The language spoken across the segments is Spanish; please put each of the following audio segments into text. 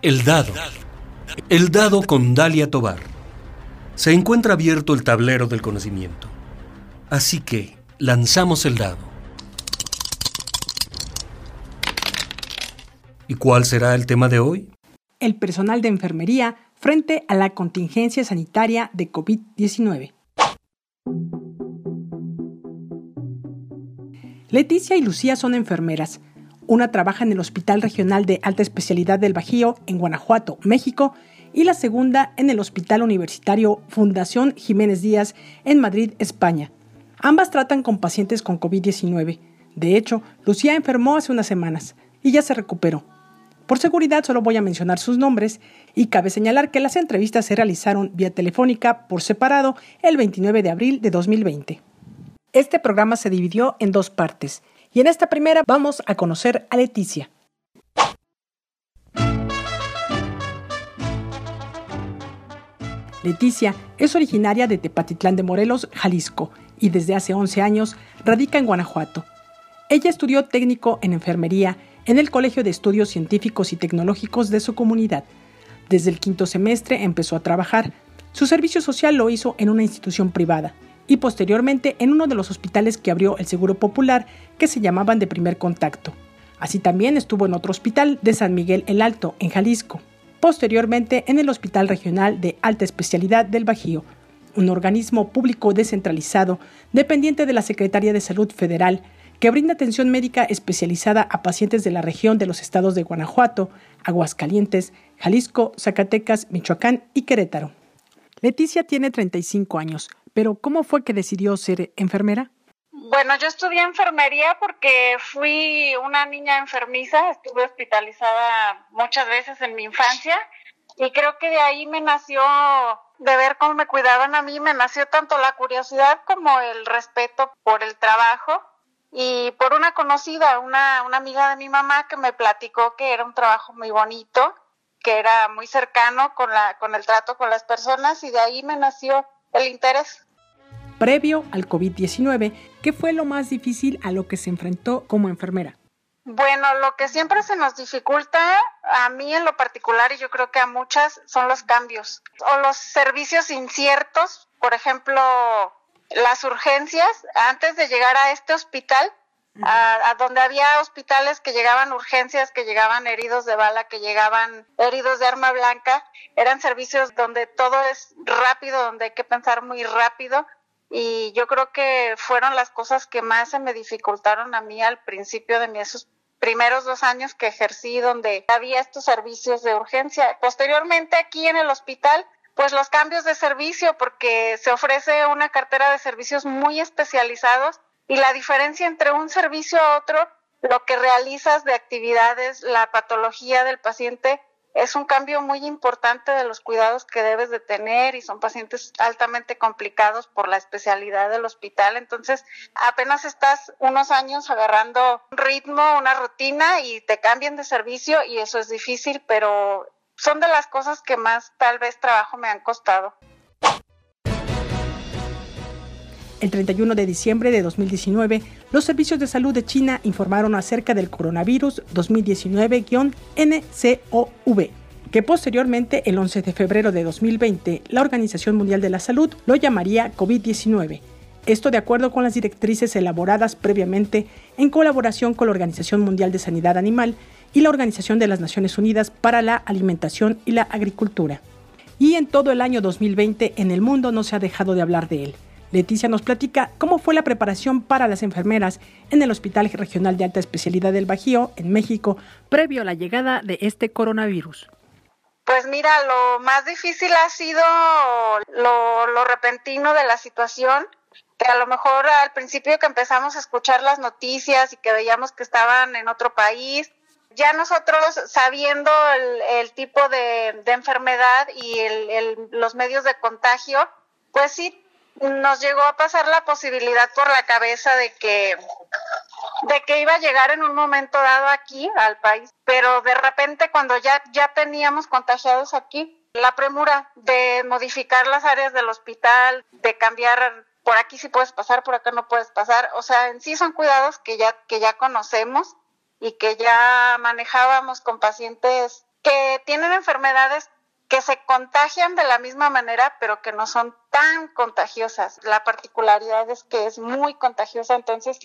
El dado. El dado con Dalia Tobar. Se encuentra abierto el tablero del conocimiento. Así que lanzamos el dado. ¿Y cuál será el tema de hoy? El personal de enfermería frente a la contingencia sanitaria de COVID-19. Leticia y Lucía son enfermeras. Una trabaja en el Hospital Regional de Alta Especialidad del Bajío en Guanajuato, México, y la segunda en el Hospital Universitario Fundación Jiménez Díaz en Madrid, España. Ambas tratan con pacientes con COVID-19. De hecho, Lucía enfermó hace unas semanas y ya se recuperó. Por seguridad solo voy a mencionar sus nombres y cabe señalar que las entrevistas se realizaron vía telefónica por separado el 29 de abril de 2020. Este programa se dividió en dos partes y en esta primera vamos a conocer a Leticia. Leticia es originaria de Tepatitlán de Morelos, Jalisco, y desde hace 11 años radica en Guanajuato. Ella estudió técnico en enfermería en el Colegio de Estudios Científicos y Tecnológicos de su comunidad. Desde el quinto semestre empezó a trabajar. Su servicio social lo hizo en una institución privada y posteriormente en uno de los hospitales que abrió el Seguro Popular que se llamaban de primer contacto. Así también estuvo en otro hospital de San Miguel el Alto, en Jalisco. Posteriormente en el Hospital Regional de Alta Especialidad del Bajío, un organismo público descentralizado dependiente de la Secretaría de Salud Federal que brinda atención médica especializada a pacientes de la región de los estados de Guanajuato, Aguascalientes, Jalisco, Zacatecas, Michoacán y Querétaro. Leticia tiene 35 años, pero ¿cómo fue que decidió ser enfermera? Bueno, yo estudié enfermería porque fui una niña enfermiza, estuve hospitalizada muchas veces en mi infancia y creo que de ahí me nació, de ver cómo me cuidaban a mí, me nació tanto la curiosidad como el respeto por el trabajo y por una conocida, una, una amiga de mi mamá que me platicó que era un trabajo muy bonito, que era muy cercano con, la, con el trato con las personas y de ahí me nació el interés. Previo al COVID-19, ¿qué fue lo más difícil a lo que se enfrentó como enfermera? Bueno, lo que siempre se nos dificulta, a mí en lo particular y yo creo que a muchas, son los cambios o los servicios inciertos. Por ejemplo, las urgencias antes de llegar a este hospital, a, donde había hospitales que llegaban urgencias, que llegaban heridos de bala, que llegaban heridos de arma blanca, eran servicios donde todo es rápido, donde hay que pensar muy rápido. Y yo creo que fueron las cosas que más se me dificultaron a mí al principio de mi, esos primeros dos años que ejercí, donde había estos servicios de urgencia. Posteriormente aquí en el hospital pues los cambios de servicio porque se ofrece una cartera de servicios muy especializados y la diferencia entre un servicio a otro, lo que realizas de actividades, la patología del paciente, es un cambio muy importante de los cuidados que debes de tener y son pacientes altamente complicados por la especialidad del hospital. Entonces, apenas estás unos años agarrando un ritmo, una rutina y te cambian de servicio y eso es difícil, pero son de las cosas que más tal vez trabajo me han costado. El 31 de diciembre de 2019, los servicios de salud de China informaron acerca del coronavirus 2019-NCOV, que posteriormente, el 11 de febrero de 2020, la Organización Mundial de la Salud lo llamaría COVID-19. Esto de acuerdo con las directrices elaboradas previamente en colaboración con la Organización Mundial de Sanidad Animal y la Organización de las Naciones Unidas para la Alimentación y la Agricultura. Y en todo el año 2020 en el mundo no se ha dejado de hablar de él. Leticia nos platica cómo fue la preparación para las enfermeras en el Hospital Regional de Alta Especialidad del Bajío, en México, previo a la llegada de este coronavirus. Pues mira, lo más difícil ha sido lo, repentino de la situación, que a lo mejor al principio que empezamos a escuchar las noticias y que veíamos que estaban en otro país, ya nosotros sabiendo el, tipo de, enfermedad y los medios de contagio, pues sí, nos llegó a pasar la posibilidad por la cabeza de que de que iba a llegar en un momento dado aquí al país, pero de repente cuando ya ya teníamos contagiados aquí, la premura de modificar las áreas del hospital, de cambiar por aquí sí puedes pasar, por acá no puedes pasar, o sea, en sí son cuidados que ya que ya conocemos y que ya manejábamos con pacientes que tienen enfermedades que se contagian de la misma manera, pero que no son tan contagiosas. La particularidad es que es muy contagiosa, entonces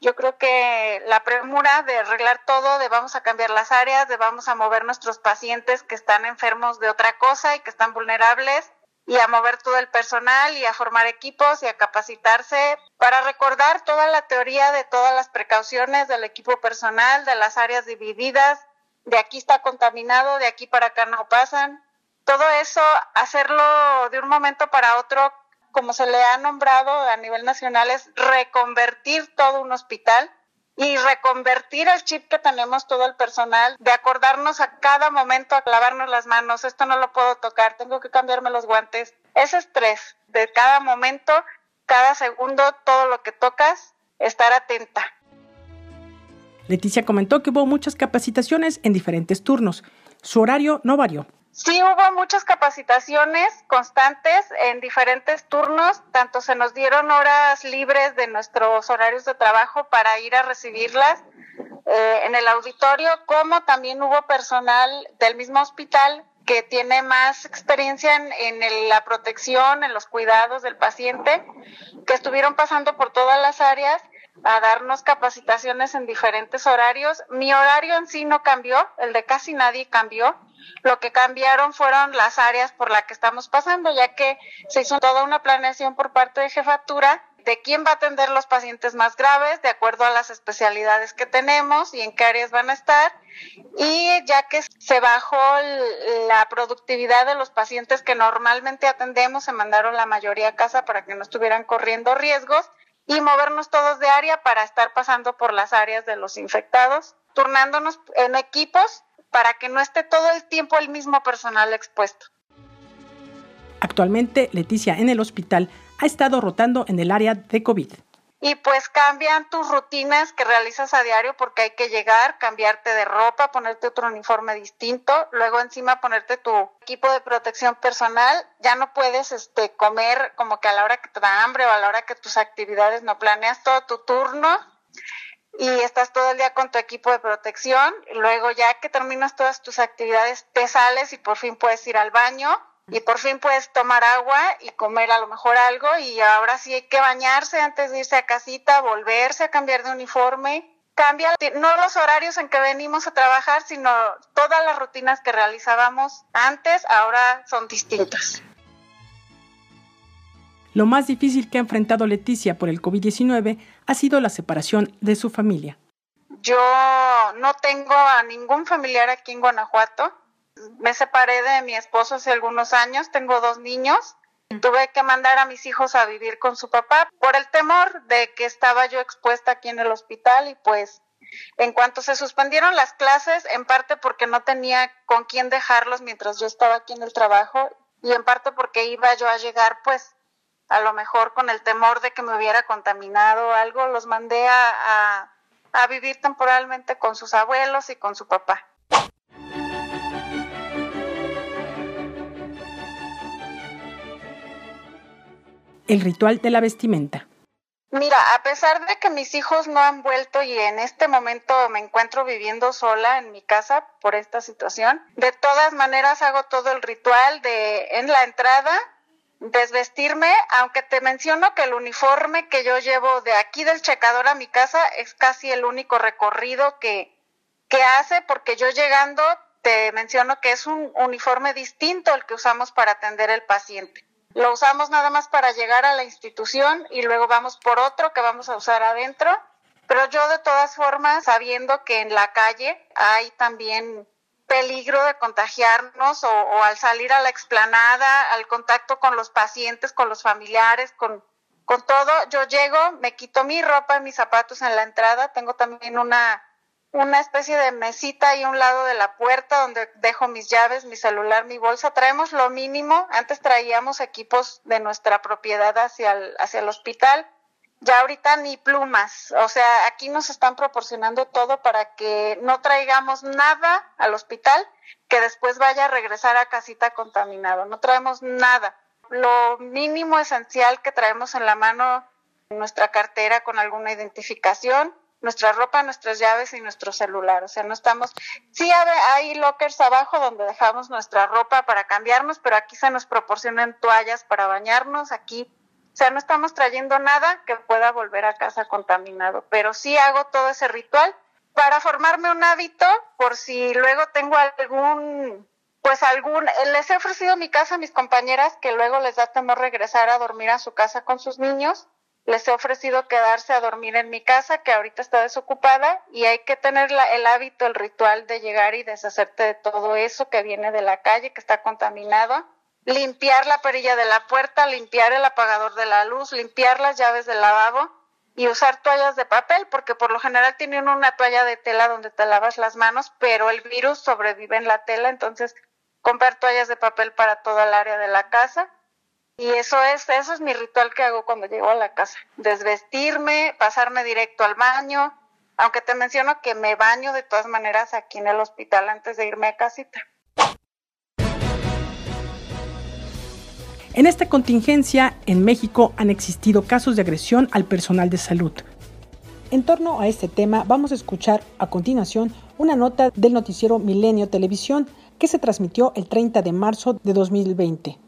yo creo que la premura de arreglar todo, de vamos a cambiar las áreas, de vamos a mover nuestros pacientes que están enfermos de otra cosa y que están vulnerables, y a mover todo el personal y a formar equipos y a capacitarse para recordar toda la teoría de todas las precauciones del equipo personal, de las áreas divididas, de aquí está contaminado, de aquí para acá no pasan. Todo eso, hacerlo de un momento para otro, como se le ha nombrado a nivel nacional, es reconvertir todo un hospital y reconvertir el chip que tenemos todo el personal, de acordarnos a cada momento a clavarnos las manos, esto no lo puedo tocar, tengo que cambiarme los guantes. Ese estrés de cada momento, cada segundo, todo lo que tocas, estar atenta. Leticia comentó que hubo muchas capacitaciones en diferentes turnos. Su horario no varió. Sí, hubo muchas capacitaciones constantes en diferentes turnos, tanto se nos dieron horas libres de nuestros horarios de trabajo para ir a recibirlas eh, en el auditorio, como también hubo personal del mismo hospital que tiene más experiencia en, en la protección, en los cuidados del paciente, que estuvieron pasando por todas las áreas a darnos capacitaciones en diferentes horarios. Mi horario en sí no cambió, el de casi nadie cambió. Lo que cambiaron fueron las áreas por las que estamos pasando, ya que se hizo toda una planeación por parte de jefatura de quién va a atender los pacientes más graves, de acuerdo a las especialidades que tenemos y en qué áreas van a estar. Y ya que se bajó la productividad de los pacientes que normalmente atendemos, se mandaron la mayoría a casa para que no estuvieran corriendo riesgos y movernos todos de área para estar pasando por las áreas de los infectados, turnándonos en equipos para que no esté todo el tiempo el mismo personal expuesto. Actualmente, Leticia en el hospital ha estado rotando en el área de COVID. Y pues cambian tus rutinas que realizas a diario porque hay que llegar, cambiarte de ropa, ponerte otro uniforme distinto, luego encima ponerte tu equipo de protección personal, ya no puedes este comer como que a la hora que te da hambre o a la hora que tus actividades no planeas todo tu turno y estás todo el día con tu equipo de protección, luego ya que terminas todas tus actividades te sales y por fin puedes ir al baño y por fin puedes tomar agua y comer a lo mejor algo y ahora sí hay que bañarse antes de irse a casita, volverse a cambiar de uniforme. Cambia no los horarios en que venimos a trabajar, sino todas las rutinas que realizábamos antes ahora son distintas. Lo más difícil que ha enfrentado Leticia por el COVID-19 ha sido la separación de su familia. Yo no tengo a ningún familiar aquí en Guanajuato me separé de mi esposo hace algunos años, tengo dos niños. Tuve que mandar a mis hijos a vivir con su papá por el temor de que estaba yo expuesta aquí en el hospital y pues en cuanto se suspendieron las clases, en parte porque no tenía con quién dejarlos mientras yo estaba aquí en el trabajo y en parte porque iba yo a llegar pues a lo mejor con el temor de que me hubiera contaminado o algo, los mandé a, a, a vivir temporalmente con sus abuelos y con su papá. el ritual de la vestimenta. Mira, a pesar de que mis hijos no han vuelto y en este momento me encuentro viviendo sola en mi casa por esta situación, de todas maneras hago todo el ritual de en la entrada desvestirme, aunque te menciono que el uniforme que yo llevo de aquí del checador a mi casa es casi el único recorrido que, que hace, porque yo llegando te menciono que es un uniforme distinto al que usamos para atender al paciente. Lo usamos nada más para llegar a la institución y luego vamos por otro que vamos a usar adentro. Pero yo de todas formas, sabiendo que en la calle hay también peligro de contagiarnos o, al salir a la explanada, al contacto con los pacientes, con los familiares, con, con todo, yo llego, me quito mi ropa mis zapatos en la entrada, tengo también una una especie de mesita ahí a un lado de la puerta donde dejo mis llaves, mi celular, mi bolsa. Traemos lo mínimo. Antes traíamos equipos de nuestra propiedad hacia el, hacia el hospital. Ya ahorita ni plumas. O sea, aquí nos están proporcionando todo para que no traigamos nada al hospital que después vaya a regresar a casita contaminado. No traemos nada. Lo mínimo esencial que traemos en la mano, nuestra cartera con alguna identificación, nuestra ropa, nuestras llaves y nuestro celular. O sea, no estamos, sí hay lockers abajo donde dejamos nuestra ropa para cambiarnos, pero aquí se nos proporcionan toallas para bañarnos, aquí, sea, no estamos trayendo nada que pueda volver a casa contaminado, pero sí hago todo ese ritual para formarme un hábito por si luego tengo algún pues algún, les he ofrecido mi casa a mis compañeras que luego les da temor regresar a dormir a su casa con sus niños. Les he ofrecido quedarse a dormir en mi casa, que ahorita está desocupada, y hay que tener el hábito, el ritual de llegar y deshacerte de todo eso que viene de la calle, que está contaminado, limpiar la perilla de la puerta, limpiar el apagador de la luz, limpiar las llaves del lavabo y usar toallas de papel, porque por lo general tienen una toalla de tela donde te lavas las manos, pero el virus sobrevive en la tela, entonces comprar toallas de papel para toda el área de la casa y eso es, eso es mi ritual que hago cuando llego a la casa. Desvestirme, pasarme directo al baño, aunque te menciono que me baño de todas maneras aquí en el hospital antes de irme a casita. En esta contingencia, en México han existido casos de agresión al personal de salud. En torno a este tema, vamos a escuchar a continuación una nota del noticiero Milenio Televisión que se transmitió el 30 de marzo de 2020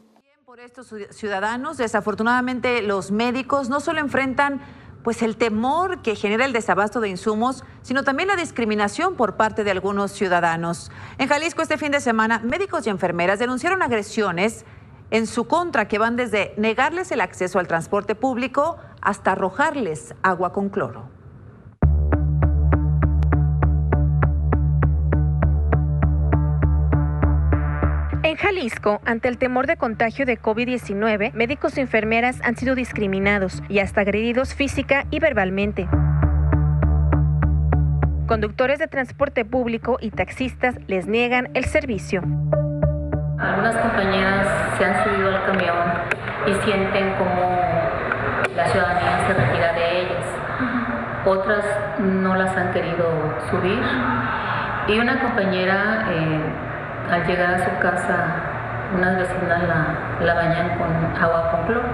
estos ciudadanos, desafortunadamente los médicos no solo enfrentan pues el temor que genera el desabasto de insumos, sino también la discriminación por parte de algunos ciudadanos. En Jalisco este fin de semana, médicos y enfermeras denunciaron agresiones en su contra que van desde negarles el acceso al transporte público hasta arrojarles agua con cloro. En Jalisco, ante el temor de contagio de COVID-19, médicos y enfermeras han sido discriminados y hasta agredidos física y verbalmente. Conductores de transporte público y taxistas les niegan el servicio. Algunas compañeras se han subido al camión y sienten como la ciudadanía se retira de ellas. Otras no las han querido subir. Y una compañera eh, al llegar a su casa, unas vecinas la, la bañan con agua con cloro.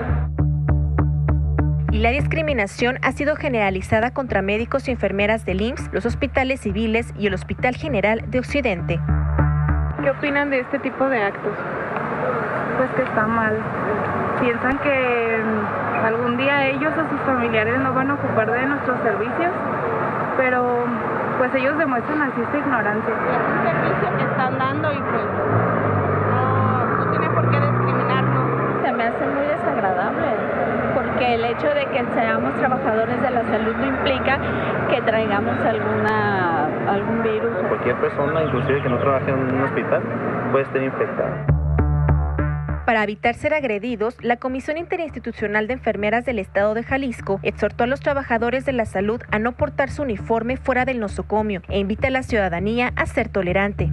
Y la discriminación ha sido generalizada contra médicos y enfermeras del IMSS, los hospitales civiles y el Hospital General de Occidente. ¿Qué opinan de este tipo de actos? Pues que está mal. Piensan que algún día ellos o sus familiares no van a ocupar de nuestros servicios, pero pues ellos demuestran así esta ignorancia. Es un servicio que están dando y pues no, tiene por qué discriminarnos. Se me hace muy desagradable porque el hecho de que seamos trabajadores de la salud no implica que traigamos alguna algún virus. Cualquier persona, inclusive que no trabaje en un hospital, puede estar infectada. Para evitar ser agredidos, la Comisión Interinstitucional de Enfermeras del Estado de Jalisco exhortó a los trabajadores de la salud a no portar su uniforme fuera del nosocomio e invita a la ciudadanía a ser tolerante.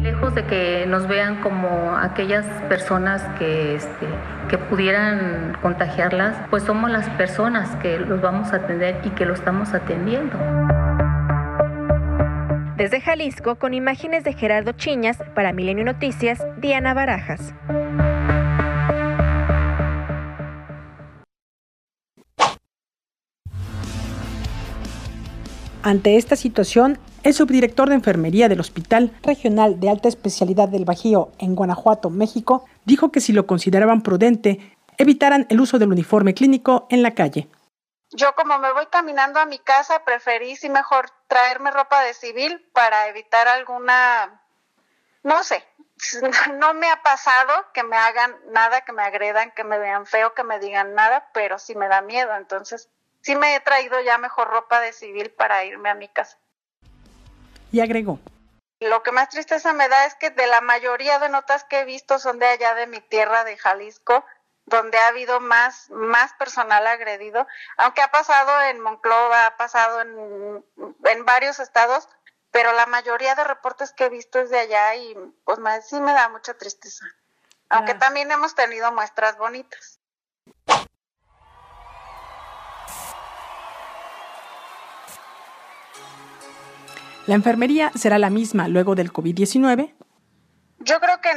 Lejos de que nos vean como aquellas personas que, este, que pudieran contagiarlas, pues somos las personas que los vamos a atender y que lo estamos atendiendo. Desde Jalisco, con imágenes de Gerardo Chiñas, para Milenio Noticias, Diana Barajas. Ante esta situación, el subdirector de enfermería del Hospital Regional de Alta Especialidad del Bajío en Guanajuato, México, dijo que si lo consideraban prudente, evitaran el uso del uniforme clínico en la calle. Yo como me voy caminando a mi casa, preferí sí mejor traerme ropa de civil para evitar alguna, no sé, no me ha pasado que me hagan nada, que me agredan, que me vean feo, que me digan nada, pero sí me da miedo, entonces sí me he traído ya mejor ropa de civil para irme a mi casa. Y agregó. Lo que más tristeza me da es que de la mayoría de notas que he visto son de allá de mi tierra, de Jalisco, donde ha habido más, más personal agredido, aunque ha pasado en Monclova, ha pasado en, en varios estados, pero la mayoría de reportes que he visto es de allá y pues me, sí me da mucha tristeza. Aunque también hemos tenido muestras bonitas. ¿La enfermería será la misma luego del COVID-19?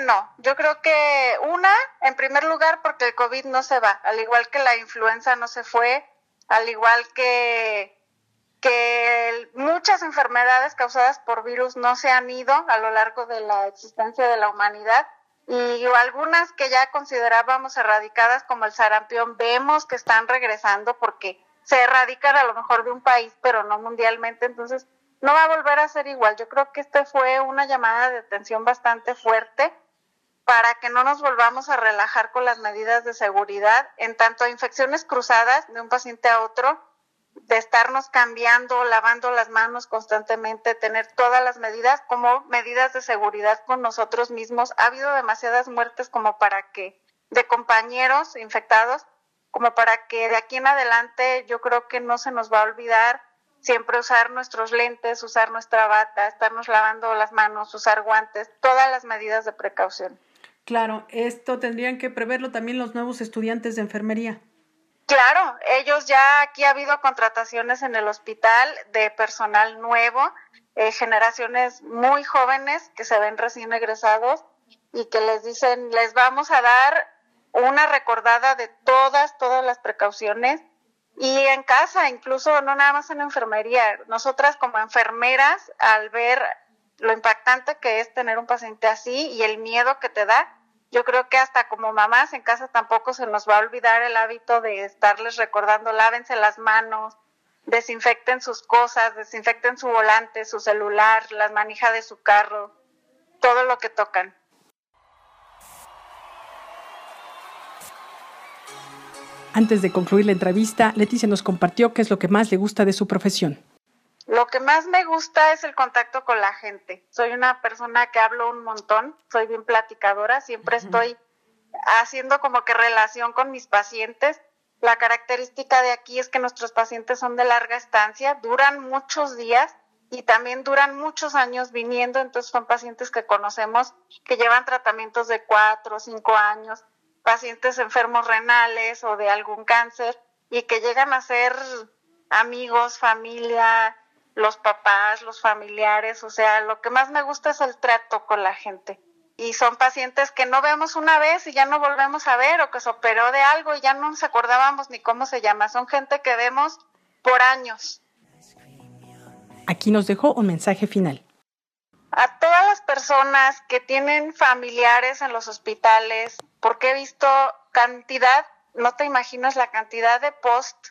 No. Yo creo que una, en primer lugar, porque el COVID no se va, al igual que la influenza no se fue, al igual que que muchas enfermedades causadas por virus no se han ido a lo largo de la existencia de la humanidad. Y algunas que ya considerábamos erradicadas como el sarampión vemos que están regresando porque se erradican a lo mejor de un país pero no mundialmente. Entonces no va a volver a ser igual. Yo creo que este fue una llamada de atención bastante fuerte para que no nos volvamos a relajar con las medidas de seguridad en tanto a infecciones cruzadas de un paciente a otro de estarnos cambiando, lavando las manos constantemente, tener todas las medidas como medidas de seguridad con nosotros mismos. Ha habido demasiadas muertes como para que, de compañeros infectados, como para que de aquí en adelante yo creo que no se nos va a olvidar siempre usar nuestros lentes, usar nuestra bata, estarnos lavando las manos, usar guantes, todas las medidas de precaución. Claro, esto tendrían que preverlo también los nuevos estudiantes de enfermería. Claro, ellos ya aquí ha habido contrataciones en el hospital de personal nuevo, eh, generaciones muy jóvenes que se ven recién egresados y que les dicen, les vamos a dar una recordada de todas, todas las precauciones y en casa, incluso no nada más en enfermería. Nosotras como enfermeras, al ver lo impactante que es tener un paciente así y el miedo que te da, yo creo que hasta como mamás en casa tampoco se nos va a olvidar el hábito de estarles recordando, lávense las manos, desinfecten sus cosas, desinfecten su volante, su celular, las manijas de su carro, todo lo que tocan. Antes de concluir la entrevista, Leticia nos compartió qué es lo que más le gusta de su profesión. Lo que más me gusta es el contacto con la gente. Soy una persona que hablo un montón, soy bien platicadora, siempre estoy haciendo como que relación con mis pacientes. La característica de aquí es que nuestros pacientes son de larga estancia, duran muchos días y también duran muchos años viniendo, entonces son pacientes que conocemos que llevan tratamientos de cuatro o cinco años, pacientes enfermos renales o de algún cáncer y que llegan a ser amigos, familia, los papás, los familiares, o sea, lo que más me gusta es el trato con la gente. Y son pacientes que no vemos una vez y ya no volvemos a ver, o que se operó de algo y ya no nos acordábamos ni cómo se llama. Son gente que vemos por años. Aquí nos dejó un mensaje final. A todas las personas que tienen familiares en los hospitales, porque he visto cantidad, no te imaginas la cantidad de post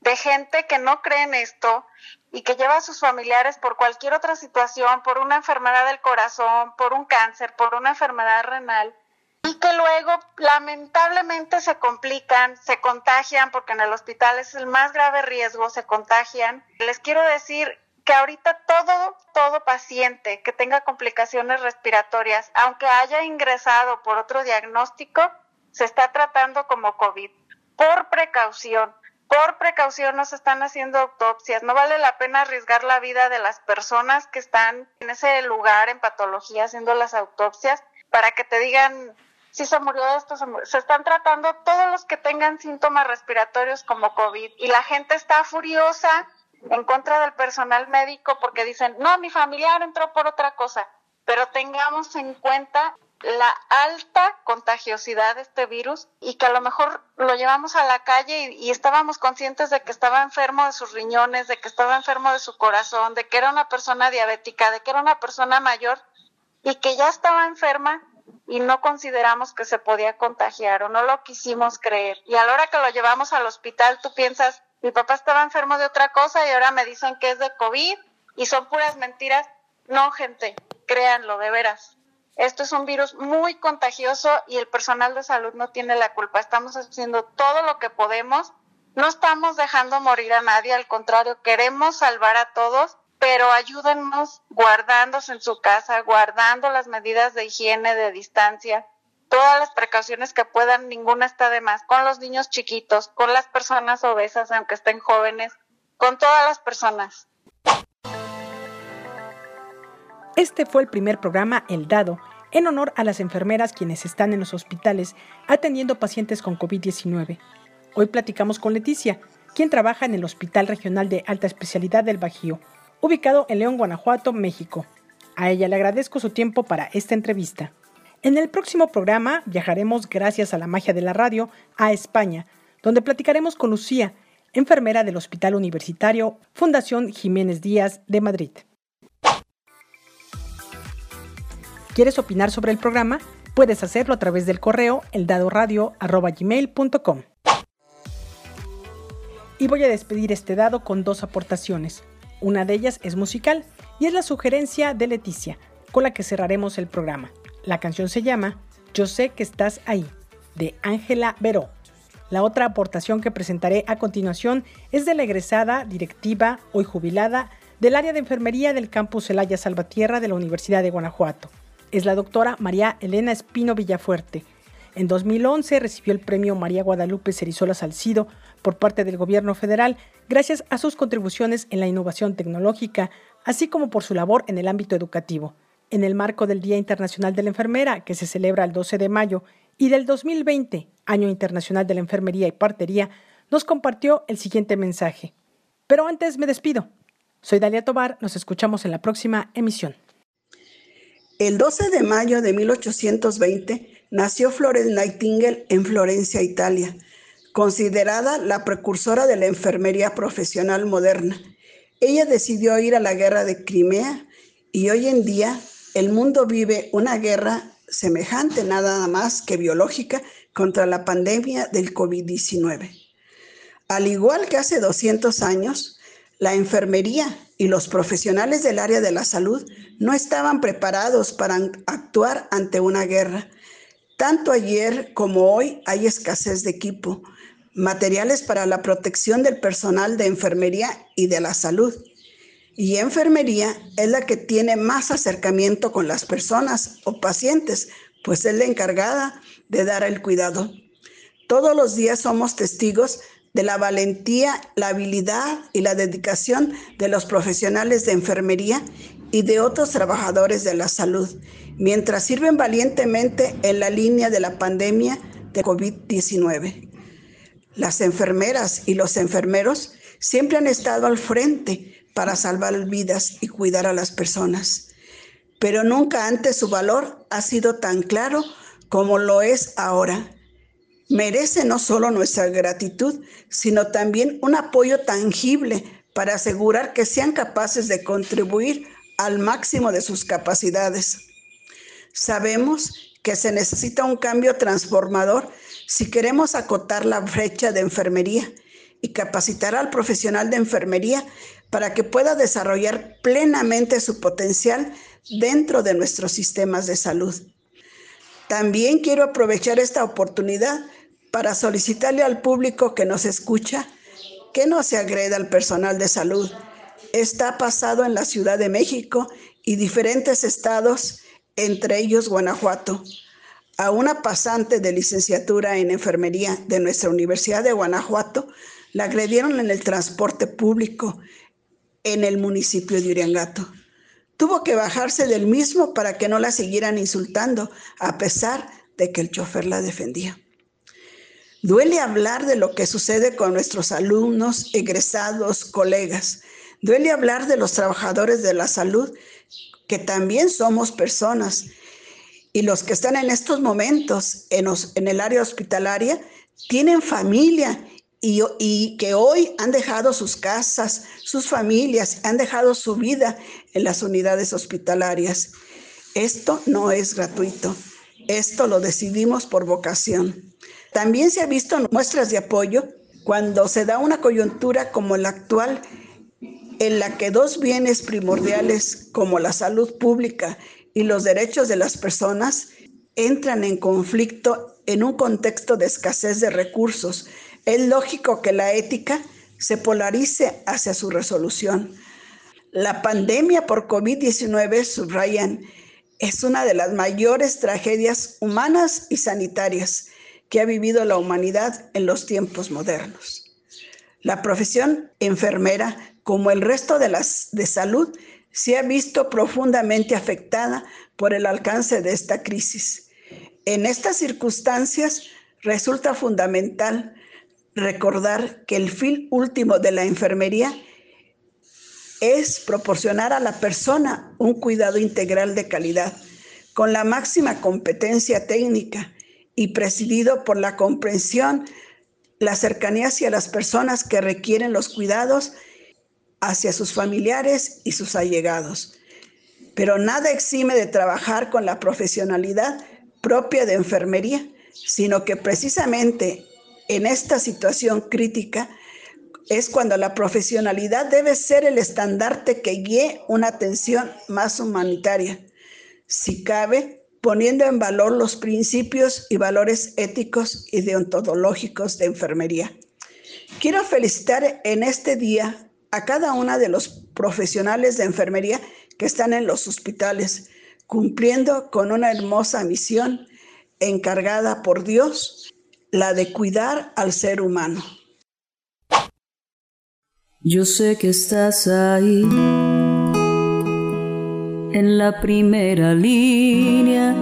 de gente que no cree en esto y que lleva a sus familiares por cualquier otra situación, por una enfermedad del corazón, por un cáncer, por una enfermedad renal, y que luego lamentablemente se complican, se contagian, porque en el hospital es el más grave riesgo, se contagian. Les quiero decir que ahorita todo, todo paciente que tenga complicaciones respiratorias, aunque haya ingresado por otro diagnóstico, se está tratando como COVID, por precaución por precaución no se están haciendo autopsias. No vale la pena arriesgar la vida de las personas que están en ese lugar en patología haciendo las autopsias para que te digan si se murió de esto. Se, están tratando todos los que tengan síntomas respiratorios como COVID y la gente está furiosa en contra del personal médico porque dicen, no, mi familiar entró por otra cosa. Pero tengamos en cuenta la alta contagiosidad de este virus y que a lo mejor lo llevamos a la calle y, estábamos conscientes de que estaba enfermo de sus riñones, de que estaba enfermo de su corazón, de que era una persona diabética, de que era una persona mayor y que ya estaba enferma y no consideramos que se podía contagiar o no lo quisimos creer. Y a la hora que lo llevamos al hospital, tú piensas, mi papá estaba enfermo de otra cosa y ahora me dicen que es de COVID y son puras mentiras. No, gente, créanlo, de veras. Esto es un virus muy contagioso y el personal de salud no tiene la culpa. Estamos haciendo todo lo que podemos. No estamos dejando morir a nadie, al contrario, queremos salvar a todos, pero ayúdennos guardándose en su casa, guardando las medidas de higiene, de distancia, todas las precauciones que puedan, ninguna está de más, con los niños chiquitos, con las personas obesas, aunque estén jóvenes, con todas las personas. Este fue el primer programa El Dado, en honor a las enfermeras quienes están en los hospitales atendiendo pacientes con COVID-19. Hoy platicamos con Leticia, quien trabaja en el Hospital Regional de Alta Especialidad del Bajío, ubicado en León, Guanajuato, México. A ella le agradezco su tiempo para esta entrevista. En el próximo programa viajaremos, gracias a la magia de la radio, a España, donde platicaremos con Lucía, enfermera del Hospital Universitario Fundación Jiménez Díaz de Madrid. ¿Quieres opinar sobre el programa? Puedes hacerlo a través del correo eldadoradio.com. Y voy a despedir este dado con dos aportaciones. Una de ellas es musical y es la sugerencia de Leticia, con la que cerraremos el programa. La canción se llama Yo sé que estás ahí, de Ángela Veró. La otra aportación que presentaré a continuación es de la egresada, directiva, hoy jubilada, del área de enfermería del campus Elaya Salvatierra de la Universidad de Guanajuato. Es la doctora María Elena Espino Villafuerte. En 2011 recibió el premio María Guadalupe Cerizola Salcido por parte del gobierno federal gracias a sus contribuciones en la innovación tecnológica, así como por su labor en el ámbito educativo. En el marco del Día Internacional de la Enfermera, que se celebra el 12 de mayo, y del 2020, Año Internacional de la Enfermería y Partería, nos compartió el siguiente mensaje. Pero antes me despido. Soy Dalia Tobar, nos escuchamos en la próxima emisión. El 12 de mayo de 1820 nació Florence Nightingale en Florencia, Italia, considerada la precursora de la enfermería profesional moderna. Ella decidió ir a la guerra de Crimea y hoy en día el mundo vive una guerra semejante nada más que biológica contra la pandemia del COVID-19. Al igual que hace 200 años, la enfermería y los profesionales del área de la salud no estaban preparados para actuar ante una guerra. Tanto ayer como hoy hay escasez de equipo, materiales para la protección del personal de enfermería y de la salud. Y enfermería es la que tiene más acercamiento con las personas o pacientes, pues es la encargada de dar el cuidado. Todos los días somos testigos de la valentía, la habilidad y la dedicación de los profesionales de enfermería y de otros trabajadores de la salud, mientras sirven valientemente en la línea de la pandemia de COVID-19. Las enfermeras y los enfermeros siempre han estado al frente para salvar vidas y cuidar a las personas, pero nunca antes su valor ha sido tan claro como lo es ahora merece no solo nuestra gratitud, sino también un apoyo tangible para asegurar que sean capaces de contribuir al máximo de sus capacidades. Sabemos que se necesita un cambio transformador si queremos acotar la brecha de enfermería y capacitar al profesional de enfermería para que pueda desarrollar plenamente su potencial dentro de nuestros sistemas de salud. También quiero aprovechar esta oportunidad para solicitarle al público que nos escucha que no se agreda al personal de salud. Está pasado en la Ciudad de México y diferentes estados, entre ellos Guanajuato. A una pasante de licenciatura en enfermería de nuestra Universidad de Guanajuato la agredieron en el transporte público en el municipio de Uriangato. Tuvo que bajarse del mismo para que no la siguieran insultando, a pesar de que el chofer la defendía. Duele hablar de lo que sucede con nuestros alumnos, egresados, colegas. Duele hablar de los trabajadores de la salud, que también somos personas. Y los que están en estos momentos en, el área hospitalaria tienen familia y, que hoy han dejado sus casas, sus familias, han dejado su vida en las unidades hospitalarias. Esto no es gratuito. Esto lo decidimos por vocación. También se ha visto muestras de apoyo cuando se da una coyuntura como la actual, en la que dos bienes primordiales como la salud pública y los derechos de las personas entran en conflicto en un contexto de escasez de recursos. Es lógico que la ética se polarice hacia su resolución. La pandemia por COVID-19, subrayan, es una de las mayores tragedias humanas y sanitarias que ha vivido la humanidad en los tiempos modernos. La profesión enfermera, como el resto de las de salud, se ha visto profundamente afectada por el alcance de esta crisis. En estas circunstancias resulta fundamental recordar que el fin último de la enfermería es proporcionar a la persona un cuidado integral de calidad, con la máxima competencia técnica y presidido por la comprensión la cercanía hacia las personas que requieren los cuidados, hacia sus familiares y sus allegados. Pero nada exime de trabajar con la profesionalidad propia de enfermería, sino que precisamente en esta situación crítica es cuando la profesionalidad debe ser el estandarte que guíe una atención más humanitaria, si cabe, poniendo en valor los principios y valores éticos y deontológicos de enfermería. Quiero felicitar en este día a cada una de los profesionales de enfermería que están en los hospitales, cumpliendo con una hermosa misión encargada por Dios, la de cuidar al ser humano. Yo sé que estás ahí, en la primera línea,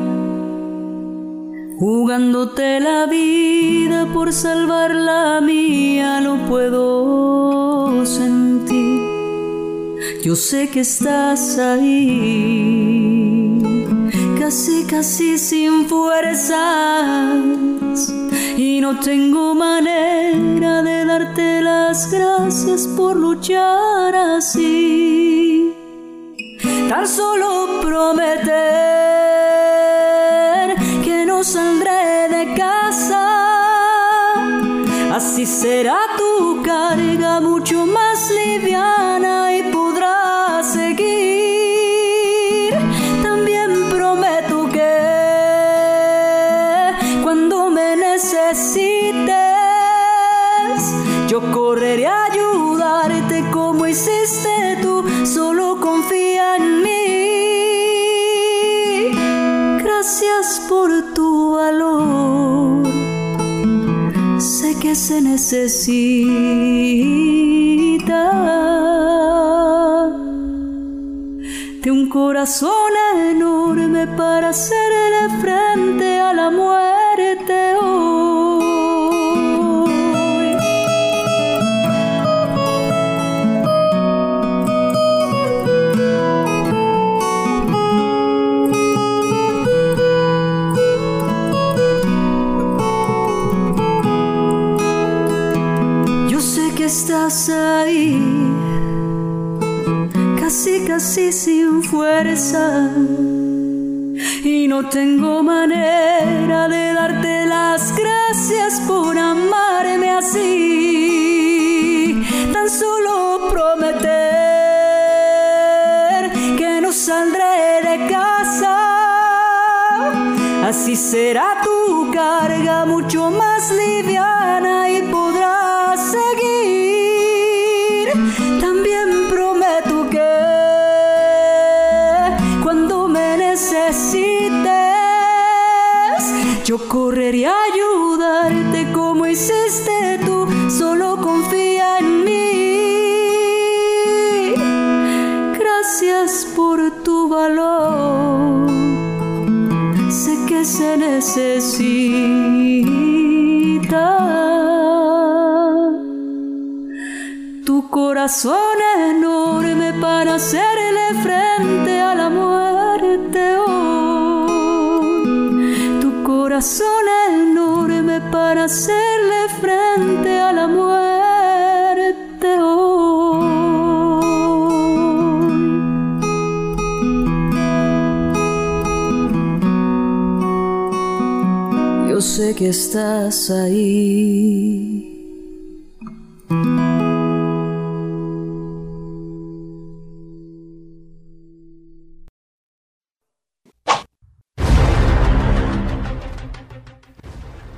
jugándote la vida por salvar la mía, lo puedo sentir. Yo sé que estás ahí, casi, casi sin fuerzas y no tengo manera de darte las gracias por luchar así. Tan solo prometer que no saldré de casa, así será se necesita. De un corazón casi casi sin fuerza y no tengo manera de darte las gracias por amarme así. Tan solo prometer que no saldré de casa. Así será tu carga mucho más liviana correré a ayudarte como hiciste tú. Solo confía en mí. Gracias por tu valor. Sé que se necesita tu corazón enorme para hacerle frente a corazón enorme para hacerle frente a la muerte hoy. Yo sé que estás ahí.